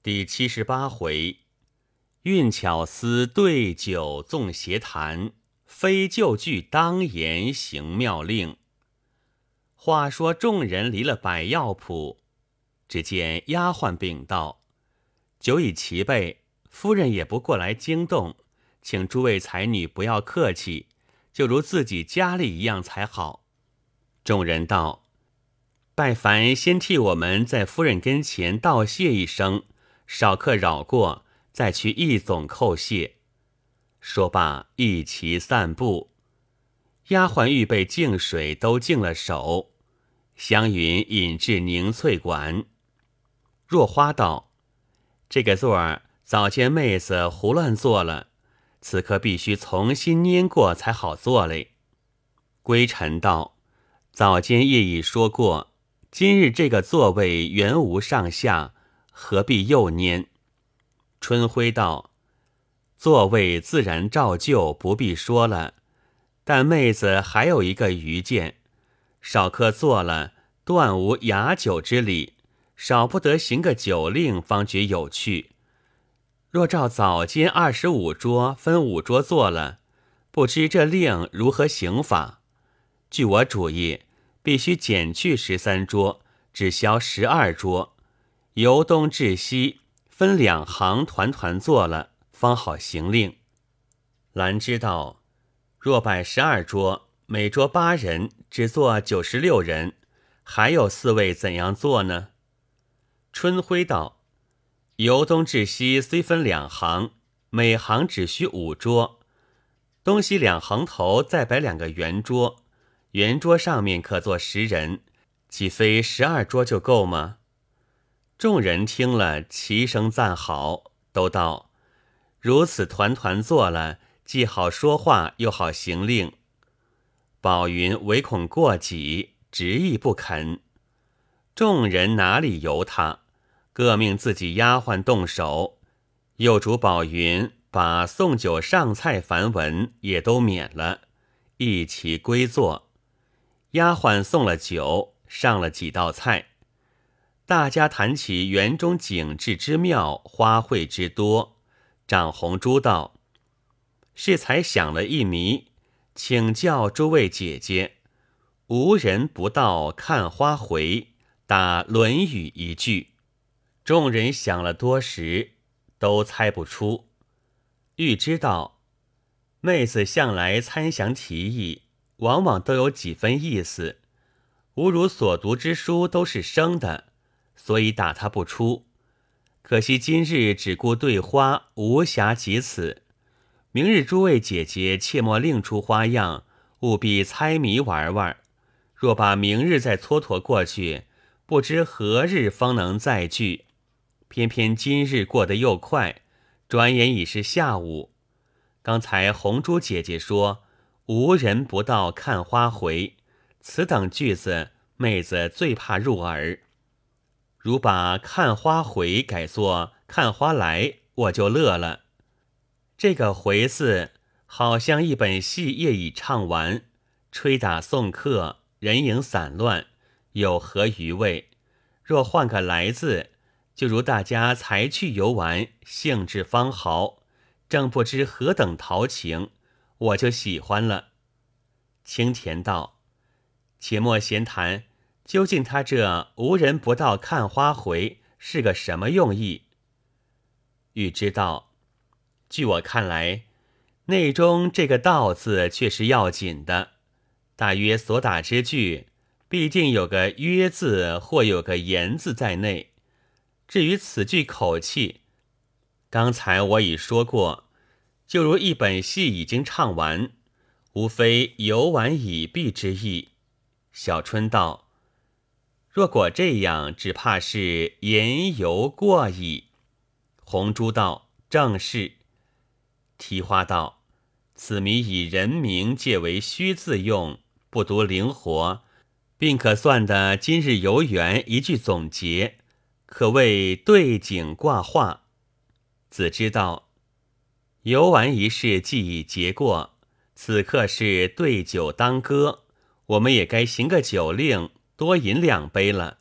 第七十八回，运巧思对酒纵邪谈，非旧句当言行妙令。话说众人离了百药铺，只见丫鬟禀道：“酒已齐备，夫人也不过来惊动，请诸位才女不要客气，就如自己家里一样才好。”众人道：“拜凡先替我们在夫人跟前道谢一声。”少客扰过，再去一总叩谢。说罢，一齐散步。丫鬟预备净水，都净了手。湘云引至凝翠馆。若花道：“这个座儿早见妹子胡乱坐了，此刻必须重新拈过才好坐嘞。”归尘道：“早间夜已说过，今日这个座位原无上下。”何必又拈？春晖道：“座位自然照旧，不必说了。但妹子还有一个愚见，少客坐了，断无雅酒之礼，少不得行个酒令，方觉有趣。若照早间二十五桌分五桌坐了，不知这令如何行法？据我主意，必须减去十三桌，只消十二桌。”由东至西分两行，团团坐了，方好行令。兰知道，若摆十二桌，每桌八人，只坐九十六人，还有四位怎样坐呢？春晖道：由东至西虽分两行，每行只需五桌，东西两行头再摆两个圆桌，圆桌上面可坐十人，岂非十二桌就够吗？众人听了，齐声赞好，都道：“如此团团坐了，既好说话，又好行令。”宝云唯恐过己，执意不肯。众人哪里由他，各命自己丫鬟动手，又嘱宝云把送酒上菜繁文也都免了，一起归坐。丫鬟送了酒，上了几道菜。大家谈起园中景致之妙，花卉之多。长红珠道：“是才想了一谜，请教诸位姐姐，无人不到看花回，打《论语》一句。”众人想了多时，都猜不出。欲知道，妹子向来参详提议，往往都有几分意思，吾如所读之书都是生的。所以打他不出，可惜今日只顾对花，无暇及此。明日诸位姐姐切莫另出花样，务必猜谜玩玩。若把明日再蹉跎过去，不知何日方能再聚。偏偏今日过得又快，转眼已是下午。刚才红珠姐姐说“无人不到看花回”，此等句子，妹子最怕入耳。如把看花回改作看花来，我就乐了。这个回字好像一本戏业已唱完，吹打送客，人影散乱，有何余味？若换个来字，就如大家才去游玩，兴致方豪，正不知何等陶情，我就喜欢了。青田道：“且莫闲谈。”究竟他这无人不到看花回是个什么用意？欲知道，据我看来，内中这个“道”字却是要紧的。大约所打之句，必定有个“约”字或有个“言”字在内。至于此句口气，刚才我已说过，就如一本戏已经唱完，无非游玩已毕之意。小春道。若果这样，只怕是言犹过矣。红珠道：“正是。”提花道：“此谜以人名借为虚字用，不独灵活，并可算得今日游园一句总结，可谓对景挂画。”子知道游玩一事既已结过，此刻是对酒当歌，我们也该行个酒令。多饮两杯了。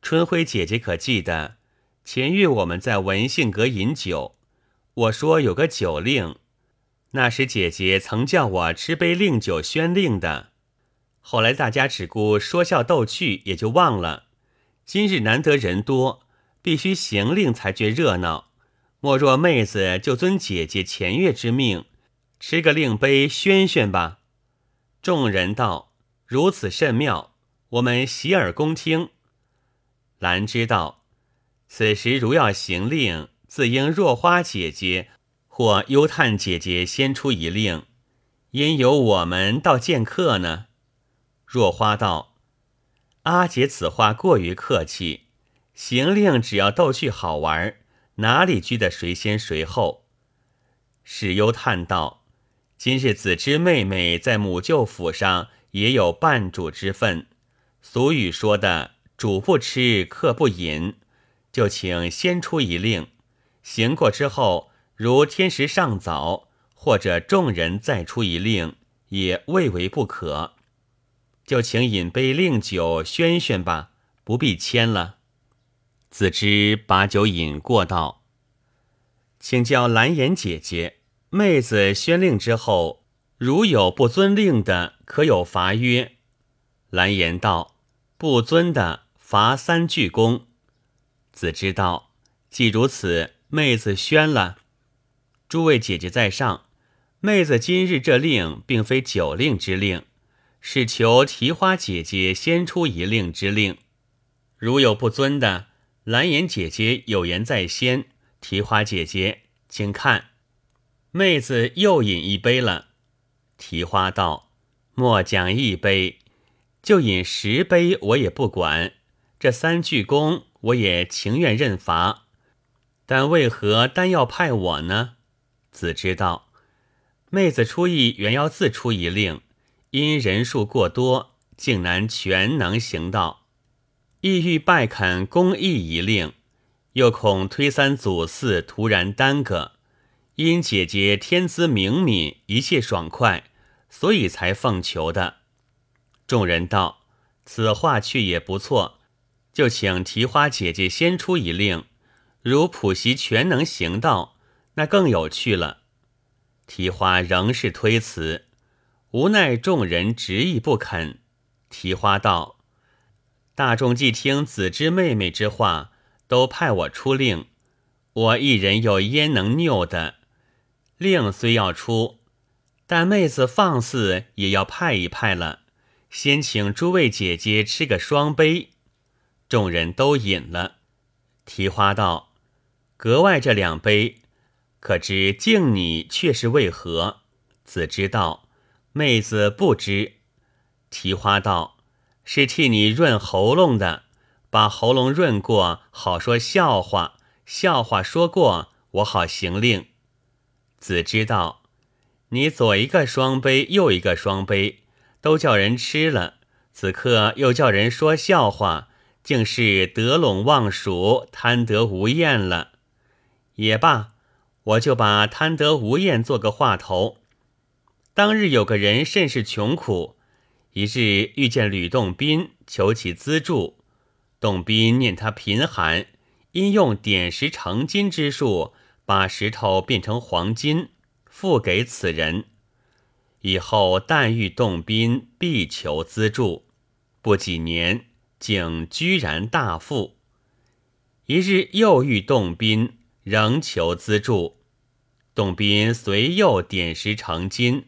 春晖姐姐可记得，前月我们在文信阁饮酒，我说有个酒令，那时姐姐曾叫我吃杯令酒宣令的。后来大家只顾说笑逗趣，也就忘了。今日难得人多，必须行令才觉热闹。莫若妹子就遵姐姐前月之命，吃个令杯宣宣吧。众人道：“如此甚妙，我们洗耳恭听。”兰知道，此时如要行令，自应若花姐姐或幽叹姐姐先出一令，因由我们到见客呢。若花道：“阿姐此话过于客气，行令只要逗趣好玩，哪里拘得谁先谁后？”史幽叹道：“今日子之妹妹在母舅府上也有伴主之分，俗语说的‘主不吃，客不饮’，就请先出一令，行过之后，如天时尚早，或者众人再出一令，也未为不可。”就请饮杯令酒宣宣吧，不必签了。子之把酒饮过，道：“请教蓝颜姐姐，妹子宣令之后，如有不遵令的，可有罚约？”蓝颜道：“不尊的，罚三鞠躬。”子之道：“既如此，妹子宣了。诸位姐姐在上，妹子今日这令，并非酒令之令。”是求提花姐姐先出一令之令，如有不尊的，蓝颜姐姐有言在先。提花姐姐，请看，妹子又饮一杯了。提花道：“莫讲一杯，就饮十杯，我也不管。这三句功，我也情愿认罚。但为何单要派我呢？”子知道，妹子出意原要自出一令。因人数过多，竟难全能行道，意欲拜恳公义一令，又恐推三阻四，突然耽搁。因姐姐天资明敏，一切爽快，所以才奉求的。众人道：“此话去也不错，就请提花姐姐先出一令，如普习全能行道，那更有趣了。”提花仍是推辞。无奈众人执意不肯，提花道：“大众既听子之妹妹之话，都派我出令，我一人又焉能拗的？令虽要出，但妹子放肆也要派一派了。先请诸位姐姐吃个双杯。”众人都饮了。提花道：“格外这两杯，可知敬你却是为何？”子知道。妹子不知，提花道是替你润喉咙的，把喉咙润过，好说笑话。笑话说过，我好行令。子知道，你左一个双杯，右一个双杯，都叫人吃了。此刻又叫人说笑话，竟是得陇望蜀，贪得无厌了。也罢，我就把贪得无厌做个话头。当日有个人甚是穷苦，一日遇见吕洞宾，求其资助。洞宾念他贫寒，因用点石成金之术，把石头变成黄金，付给此人。以后但遇洞宾，必求资助。不几年，竟居然大富。一日又遇洞宾，仍求资助。洞宾随又点石成金。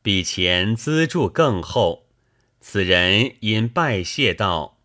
比前资助更厚，此人因拜谢道：“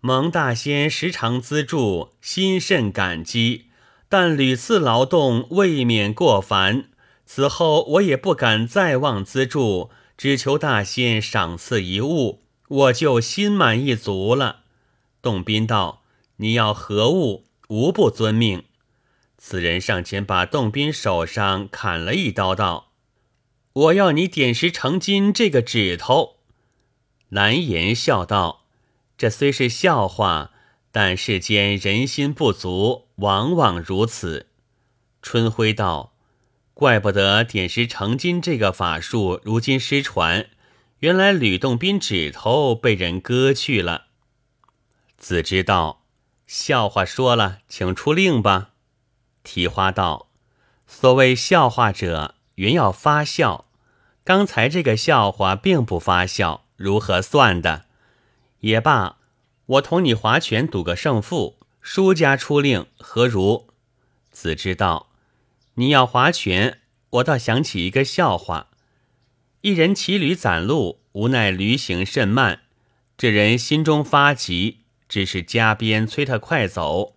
蒙大仙时常资助，心甚感激。但屡次劳动，未免过烦。此后我也不敢再望资助，只求大仙赏赐一物，我就心满意足了。”洞宾道：“你要何物？无不遵命。”此人上前把洞宾手上砍了一刀，道。我要你点石成金这个指头。蓝颜笑道：“这虽是笑话，但世间人心不足，往往如此。”春晖道：“怪不得点石成金这个法术如今失传，原来吕洞宾指头被人割去了。”子知道：“笑话说了，请出令吧。提花道：“所谓笑话者，原要发笑。刚才这个笑话并不发笑，如何算的？也罢，我同你划拳赌个胜负，输家出令，何如？”子之道：“你要划拳，我倒想起一个笑话。一人骑驴攒路，无奈驴行甚慢，这人心中发急，只是加鞭催他快走。”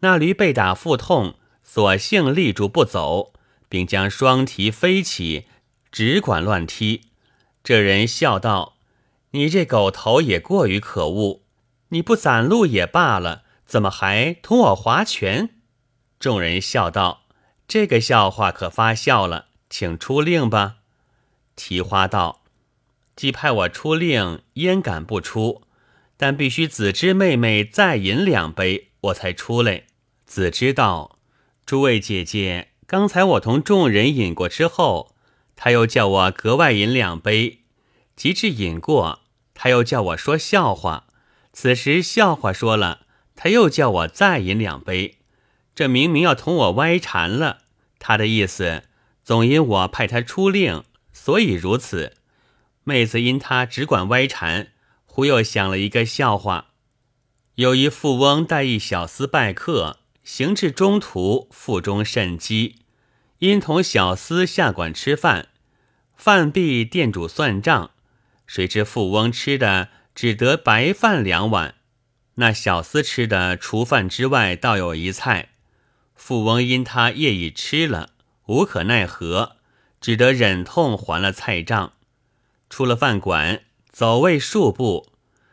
那驴被打腹痛，索性立住不走，并将双蹄飞起，只管乱踢。这人笑道：“你这狗头也过于可恶！你不攒路也罢了，怎么还同我划拳？”众人笑道：“这个笑话可发笑了，请出令吧。”提花道：“既派我出令，焉敢不出？但必须子之妹妹再饮两杯，我才出来。”子知道，诸位姐姐，刚才我同众人饮过之后，他又叫我格外饮两杯。及至饮过，他又叫我说笑话。此时笑话说了，他又叫我再饮两杯。这明明要同我歪缠了。他的意思，总因我派他出令，所以如此。妹子因他只管歪缠，忽又想了一个笑话：有一富翁带一小厮拜客。行至中途，腹中甚饥，因同小厮下馆吃饭，饭毕，店主算账，谁知富翁吃的只得白饭两碗，那小厮吃的除饭之外，倒有一菜。富翁因他夜已吃了，无可奈何，只得忍痛还了菜账。出了饭馆，走未数步，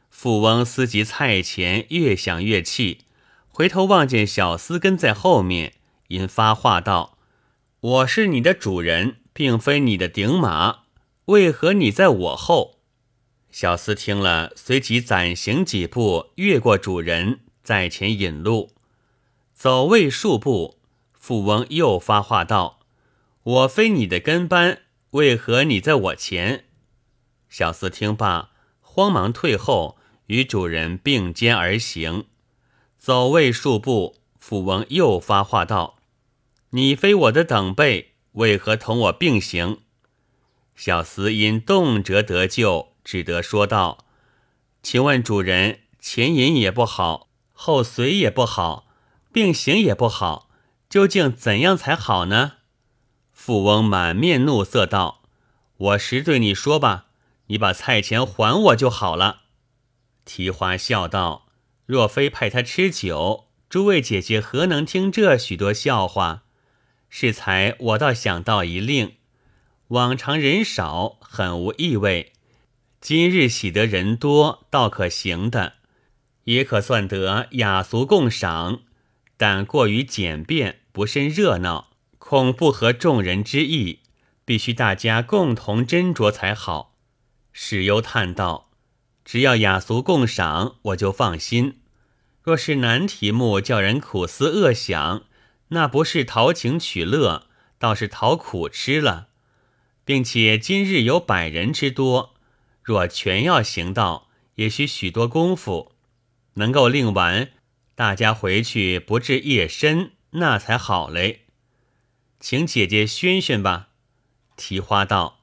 富翁思及菜钱，越想越气。回头望见小厮跟在后面，因发话道：“我是你的主人，并非你的顶马，为何你在我后？”小厮听了，随即暂行几步，越过主人，在前引路。走未数步，富翁又发话道：“我非你的跟班，为何你在我前？”小厮听罢，慌忙退后，与主人并肩而行。走未数步，富翁又发话道：“你非我的等辈，为何同我并行？”小厮因动辄得救，只得说道：“请问主人，前饮也不好，后随也不好，病行也不好，究竟怎样才好呢？”富翁满面怒色道：“我实对你说吧，你把菜钱还我就好了。”提花笑道。若非派他吃酒，诸位姐姐何能听这许多笑话？适才我倒想到一令，往常人少，很无意味；今日喜得人多，倒可行的，也可算得雅俗共赏。但过于简便，不甚热闹，恐不合众人之意，必须大家共同斟酌才好。史幽叹道。只要雅俗共赏，我就放心。若是难题目，叫人苦思恶想，那不是陶情取乐，倒是讨苦吃了。并且今日有百人之多，若全要行道，也需许多功夫。能够令完，大家回去不至夜深，那才好嘞。请姐姐宣宣吧。提花道：“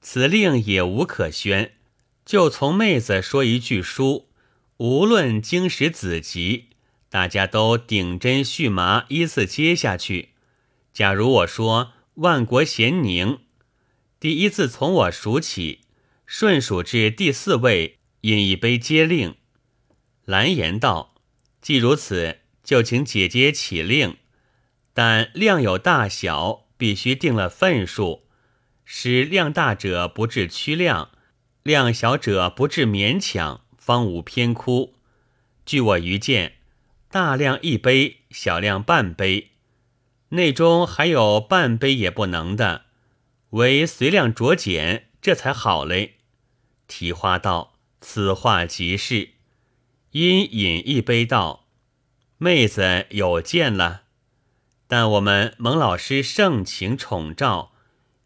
此令也无可宣。”就从妹子说一句书，无论经史子集，大家都顶针续麻，依次接下去。假如我说万国咸宁，第一次从我数起，顺数至第四位，饮一杯接令。蓝颜道：既如此，就请姐姐起令，但量有大小，必须定了份数，使量大者不致屈量。量小者不致勉强，方无偏枯。据我愚见，大量一杯，小量半杯，内中还有半杯也不能的，唯随量酌减，这才好嘞。提花道：“此话极是。”因饮一杯道：“妹子有见了。但我们蒙老师盛情宠召。”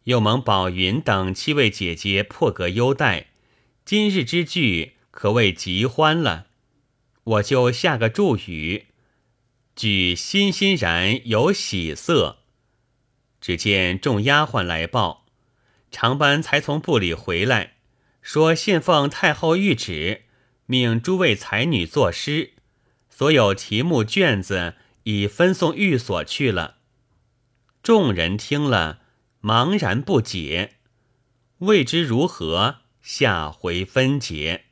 又蒙宝云等七位姐姐破格优待，今日之聚可谓极欢了。我就下个注语，举欣欣然有喜色。只见众丫鬟来报，长班才从部里回来，说信奉太后谕旨，命诸位才女作诗，所有题目卷子已分送寓所去了。众人听了，茫然不解，未知如何，下回分解。